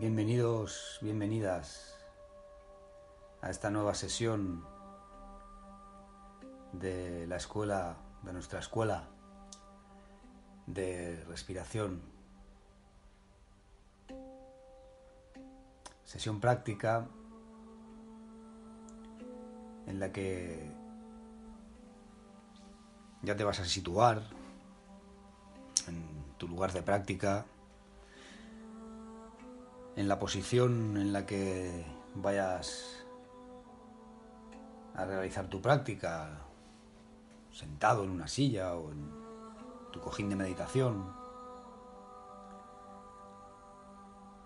Bienvenidos, bienvenidas a esta nueva sesión de la escuela, de nuestra escuela de respiración. Sesión práctica en la que ya te vas a situar en tu lugar de práctica en la posición en la que vayas a realizar tu práctica, sentado en una silla o en tu cojín de meditación.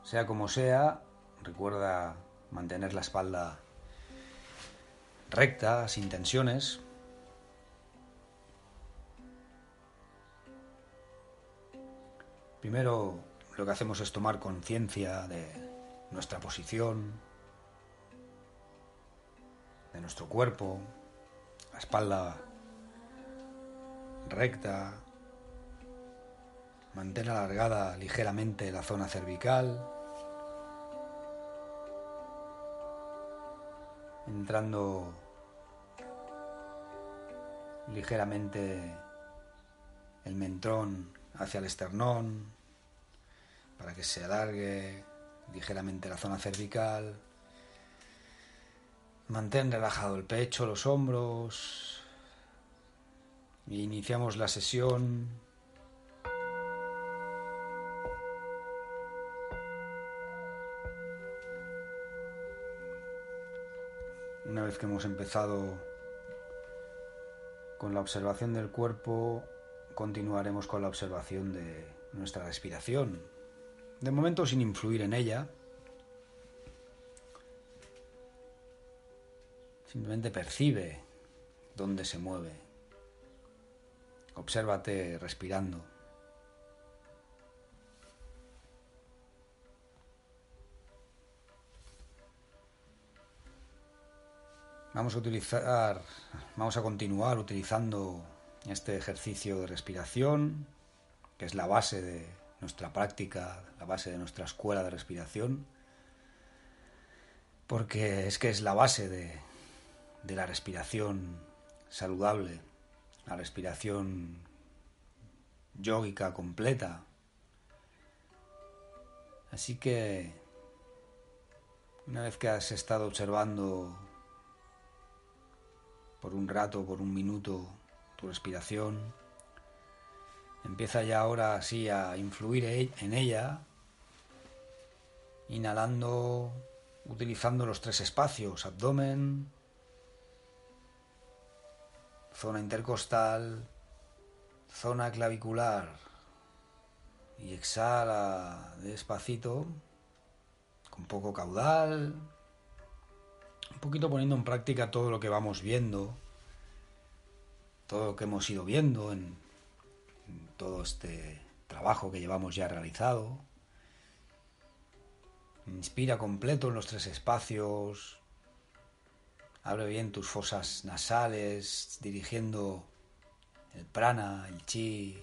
Sea como sea, recuerda mantener la espalda recta, sin tensiones. Primero lo que hacemos es tomar conciencia de nuestra posición, de nuestro cuerpo, la espalda recta, mantén alargada ligeramente la zona cervical, entrando ligeramente el mentón hacia el esternón, para que se alargue ligeramente la zona cervical. Mantén relajado el pecho, los hombros. Y iniciamos la sesión. Una vez que hemos empezado con la observación del cuerpo, continuaremos con la observación de nuestra respiración de momento sin influir en ella. Simplemente percibe dónde se mueve. Obsérvate respirando. Vamos a utilizar, vamos a continuar utilizando este ejercicio de respiración, que es la base de nuestra práctica, la base de nuestra escuela de respiración, porque es que es la base de, de la respiración saludable, la respiración yógica completa. Así que una vez que has estado observando por un rato, por un minuto, tu respiración, Empieza ya ahora sí a influir e-, en ella, inhalando, utilizando los tres espacios, abdomen, zona intercostal, zona clavicular. Y exhala despacito, con poco caudal, un poquito poniendo en práctica todo lo que vamos viendo, todo lo que hemos ido viendo en todo este trabajo que llevamos ya realizado. Inspira completo en los tres espacios. Abre bien tus fosas nasales, dirigiendo el prana, el chi,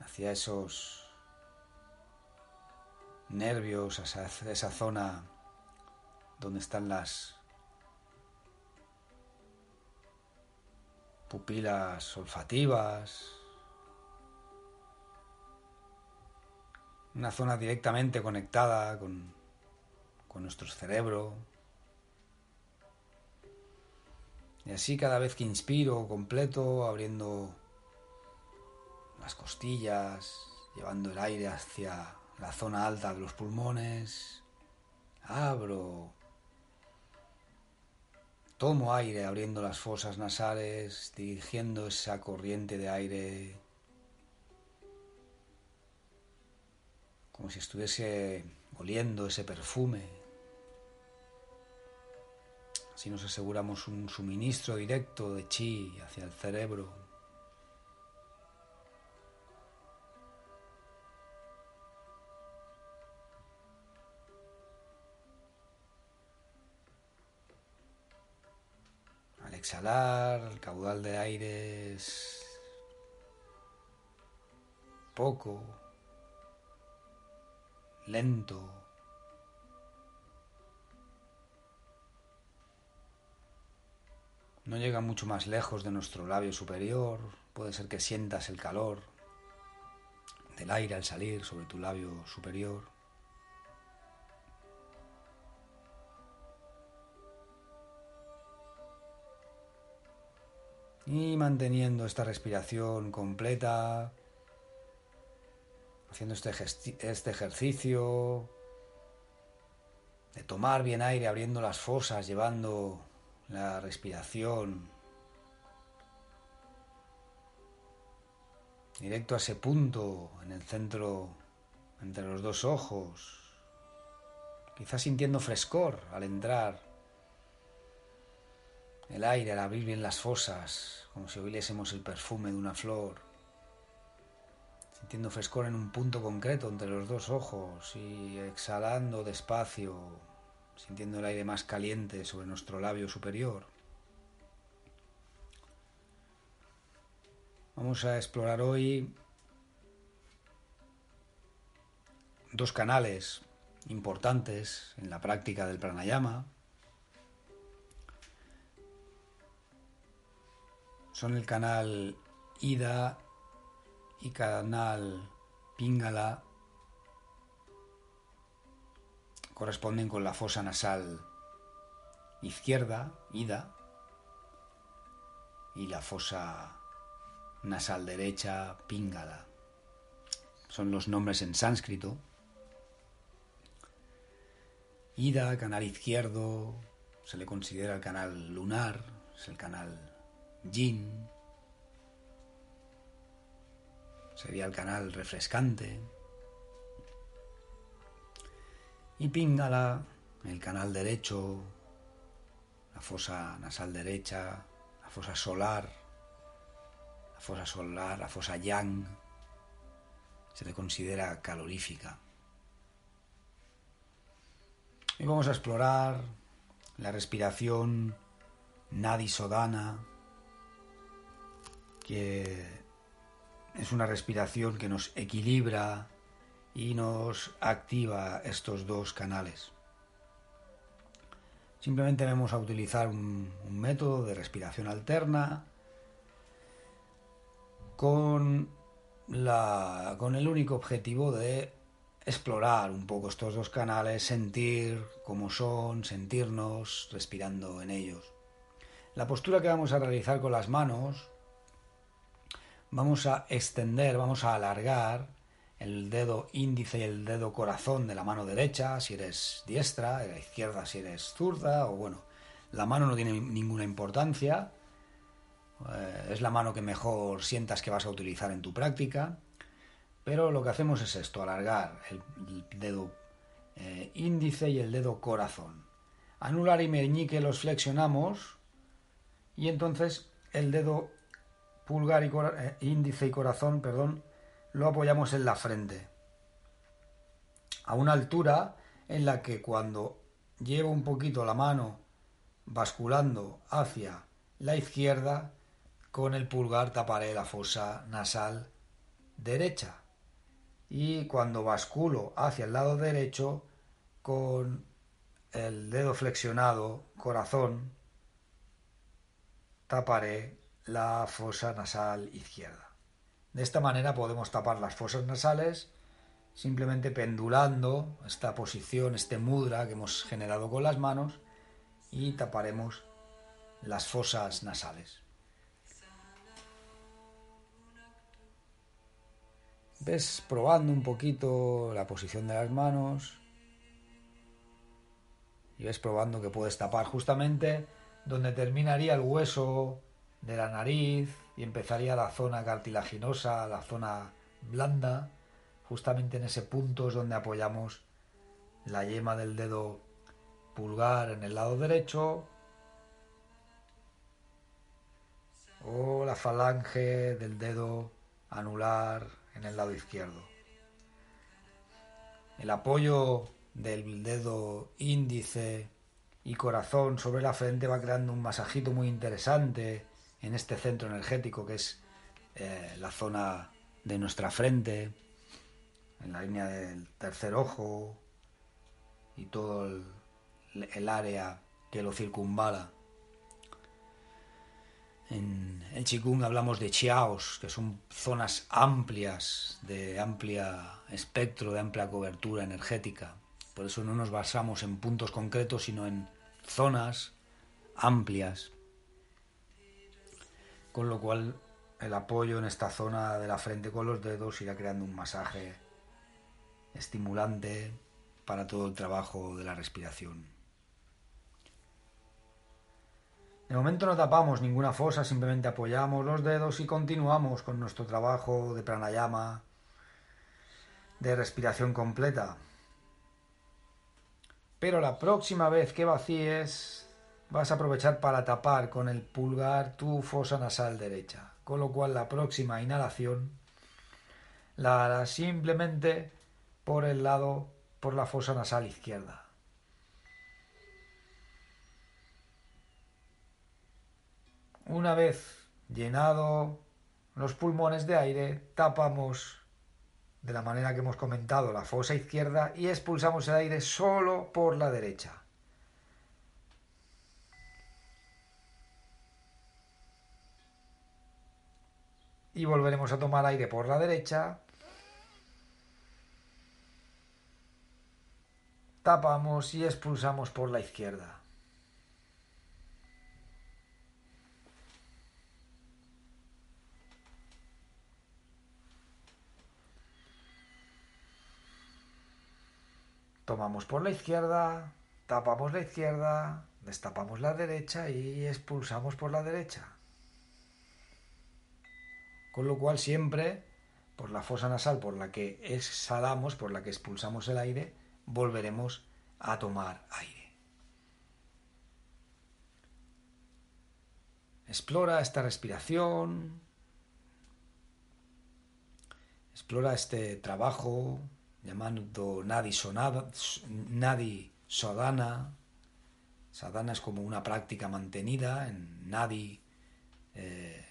hacia esos nervios, hacia esa zona donde están las pupilas olfativas, una zona directamente conectada con, con nuestro cerebro. Y así cada vez que inspiro completo, abriendo las costillas, llevando el aire hacia la zona alta de los pulmones, abro Tomo aire abriendo las fosas nasales, dirigiendo esa corriente de aire como si estuviese oliendo ese perfume. Así nos aseguramos un suministro directo de chi hacia el cerebro. Exhalar, el caudal de aire es poco, lento. No llega mucho más lejos de nuestro labio superior. Puede ser que sientas el calor del aire al salir sobre tu labio superior. Y manteniendo esta respiración completa, haciendo este, este ejercicio de tomar bien aire, abriendo las fosas, llevando la respiración directo a ese punto en el centro entre los dos ojos, quizás sintiendo frescor al entrar el aire al abrir bien las fosas, como si oliésemos el perfume de una flor, sintiendo frescor en un punto concreto entre los dos ojos y exhalando despacio, sintiendo el aire más caliente sobre nuestro labio superior. Vamos a explorar hoy dos canales importantes en la práctica del pranayama. Son el canal Ida y canal Pingala. Corresponden con la fosa nasal izquierda, Ida, y la fosa nasal derecha, Pingala. Son los nombres en sánscrito. Ida, canal izquierdo, se le considera el canal lunar, es el canal Yin, sería el canal refrescante. Y Pingala, el canal derecho, la fosa nasal derecha, la fosa solar, la fosa solar, la fosa yang, se le considera calorífica. Y vamos a explorar la respiración Nadi Sodana, que es una respiración que nos equilibra y nos activa estos dos canales. Simplemente vamos a utilizar un, método de respiración alterna con, la, con el único objetivo de explorar un poco estos dos canales, sentir cómo son, sentirnos respirando en ellos. La postura que vamos a realizar con las manos vamos a extender, vamos a alargar el dedo índice y el dedo corazón de la mano derecha, si eres diestra, de la izquierda si eres zurda, o bueno, la mano no tiene ninguna importancia, eh, es la mano que mejor sientas que vas a utilizar en tu práctica, pero lo que hacemos es esto, alargar el, dedo eh, índice y el dedo corazón. Anular y meñique los flexionamos y entonces el dedo pulgar y eh, índice y corazón, perdón, lo apoyamos en la frente. A una altura en la que cuando llevo un poquito la mano basculando hacia la izquierda, con el pulgar taparé la fosa nasal derecha. Y cuando basculo hacia el lado derecho, con el dedo flexionado, corazón, taparé la fosa nasal izquierda. De esta manera podemos tapar las fosas nasales simplemente pendulando esta posición, este mudra que hemos generado con las manos y taparemos las fosas nasales. Ves probando un poquito la posición de las manos y ves probando que puedes tapar justamente donde terminaría el hueso de la nariz y empezaría la zona cartilaginosa, la zona blanda. Justamente en ese punto es donde apoyamos la yema del dedo pulgar en el lado derecho o la falange del dedo anular en el lado izquierdo. El apoyo del dedo índice y corazón sobre la frente va creando un masajito muy interesante en este centro energético que es eh, la zona de nuestra frente, en la línea del tercer ojo y todo el, área que lo circunvala. En el Qigong hablamos de chiaos, que son zonas amplias, de amplia espectro, de amplia cobertura energética. Por eso no nos basamos en puntos concretos, sino en zonas amplias. Con lo cual el apoyo en esta zona de la frente con los dedos irá creando un masaje estimulante para todo el trabajo de la respiración. De momento no tapamos ninguna fosa, simplemente apoyamos los dedos y continuamos con nuestro trabajo de pranayama, de respiración completa. Pero la próxima vez que vacíes, vas a aprovechar para tapar con el pulgar tu fosa nasal derecha. Con lo cual la próxima inhalación la harás simplemente por el lado, por la fosa nasal izquierda. Una vez llenado los pulmones de aire, tapamos de la manera que hemos comentado la fosa izquierda y expulsamos el aire solo por la derecha. Y volveremos a tomar aire por la derecha. Tapamos y expulsamos por la izquierda. Tomamos por la izquierda, tapamos la izquierda, destapamos la derecha y expulsamos por la derecha. Con lo cual siempre, por la fosa nasal por la que exhalamos, por la que expulsamos el aire, volveremos a tomar aire. Explora esta respiración, explora este trabajo llamando Nadi, Sonada, Nadi Sadhana. Sadhana es como una práctica mantenida. En Nadi eh,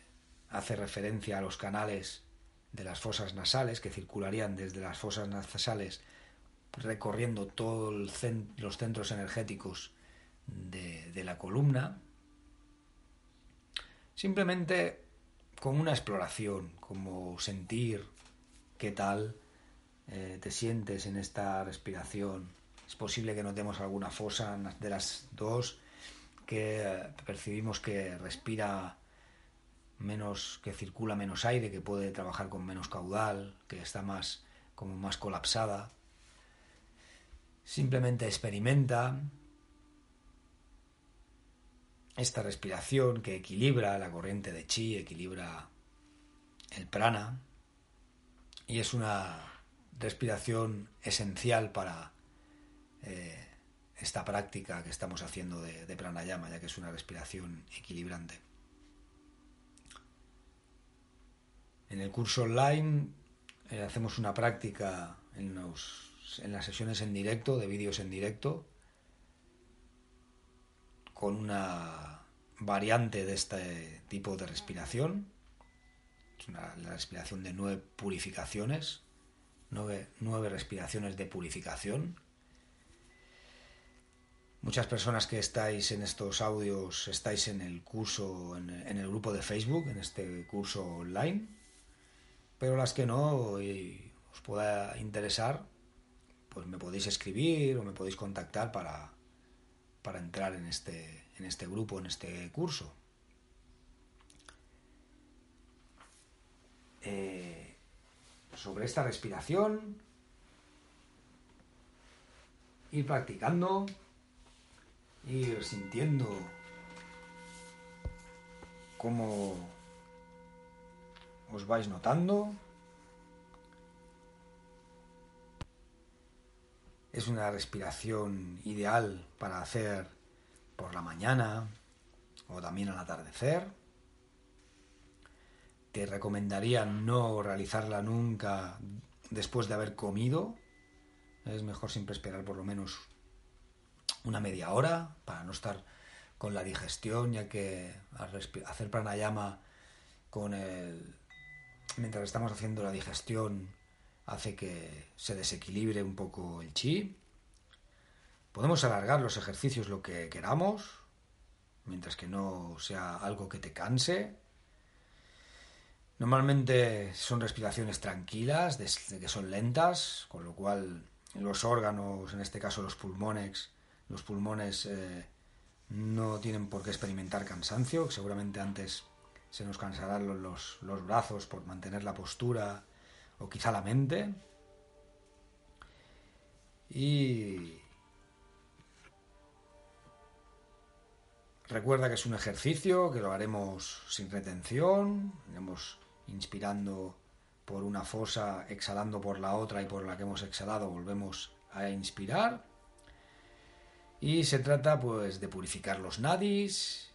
hace referencia a los canales de las fosas nasales que circularían desde las fosas nasales recorriendo todos los centros energéticos de, la columna. Simplemente con una exploración, como sentir qué tal eh, te sientes en esta respiración. Es posible que notemos alguna fosa de las dos que percibimos que respira menos, que circula menos aire, que puede trabajar con menos caudal, que está más como más colapsada. Simplemente experimenta esta respiración que equilibra la corriente de chi, equilibra el prana y es una respiración esencial para eh, esta práctica que estamos haciendo de, pranayama, ya que es una respiración equilibrante. En el curso online eh, hacemos una práctica en, las sesiones en directo, de vídeos en directo, con una variante de este tipo de respiración. Es una, la respiración de nueve purificaciones, nueve, respiraciones de purificación. Muchas personas que estáis en estos audios estáis en el curso, en, el grupo de Facebook, en este curso online, pero las que no os pueda interesar, pues me podéis escribir o me podéis contactar para, para entrar en este, en este grupo, en este curso. Eh, sobre esta respiración, ir practicando, ir sintiendo cómo os vais notando. Es una respiración ideal para hacer por la mañana o también al atardecer. Te recomendaría no realizarla nunca después de haber comido. Es mejor siempre esperar por lo menos una media hora para no estar con la digestión, ya que hacer pranayama con el mientras estamos haciendo la digestión hace que se desequilibre un poco el chi. Podemos alargar los ejercicios lo que queramos, mientras que no sea algo que te canse. Normalmente son respiraciones tranquilas, que son lentas, con lo cual los órganos, en este caso los pulmones, los pulmones eh, no tienen por qué experimentar cansancio, seguramente antes se nos cansarán los, los brazos por mantener la postura o quizá la mente. Y recuerda que es un ejercicio, que lo haremos sin retención, iremos inspirando por una fosa, exhalando por la otra y por la que hemos exhalado volvemos a inspirar. Y se trata pues de purificar los nadis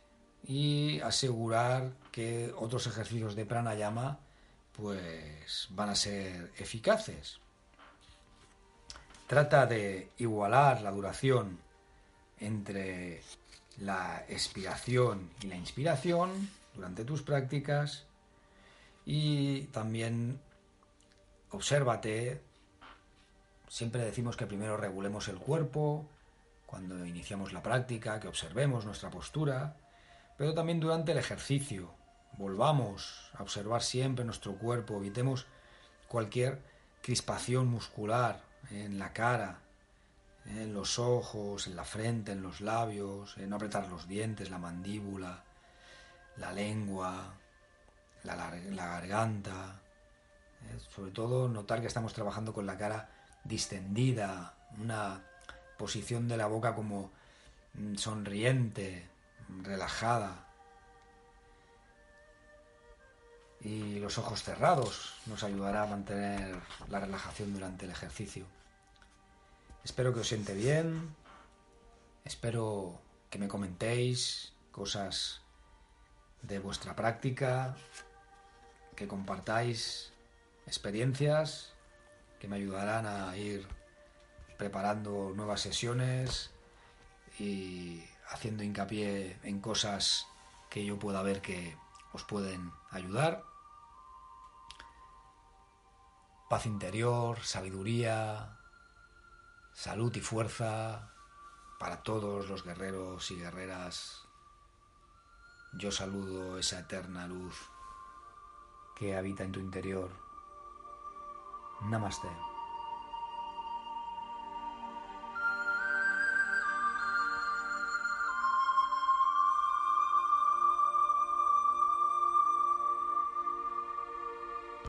y asegurar que otros ejercicios de pranayama pues van a ser eficaces. Trata de igualar la duración entre la expiración y la inspiración durante tus prácticas y también obsérvate. Siempre decimos que primero regulemos el cuerpo cuando iniciamos la práctica, que observemos nuestra postura, pero también durante el ejercicio. Volvamos a observar siempre nuestro cuerpo, evitemos cualquier crispación muscular en la cara, en los ojos, en la frente, en los labios, en no apretar los dientes, la mandíbula, la lengua, la, garganta. ¿eh? Sobre todo notar que estamos trabajando con la cara distendida, una posición de la boca como mm, sonriente, relajada. Y los ojos cerrados nos ayudará a mantener la relajación durante el ejercicio. Espero que os siente bien. Espero que me comentéis cosas de vuestra práctica, que compartáis experiencias que me ayudarán a ir preparando nuevas sesiones y haciendo hincapié en cosas que yo pueda ver que os pueden ayudar. Paz interior, sabiduría, salud y fuerza para todos los guerreros y guerreras. Yo saludo esa eterna luz que habita en tu interior. Namaste.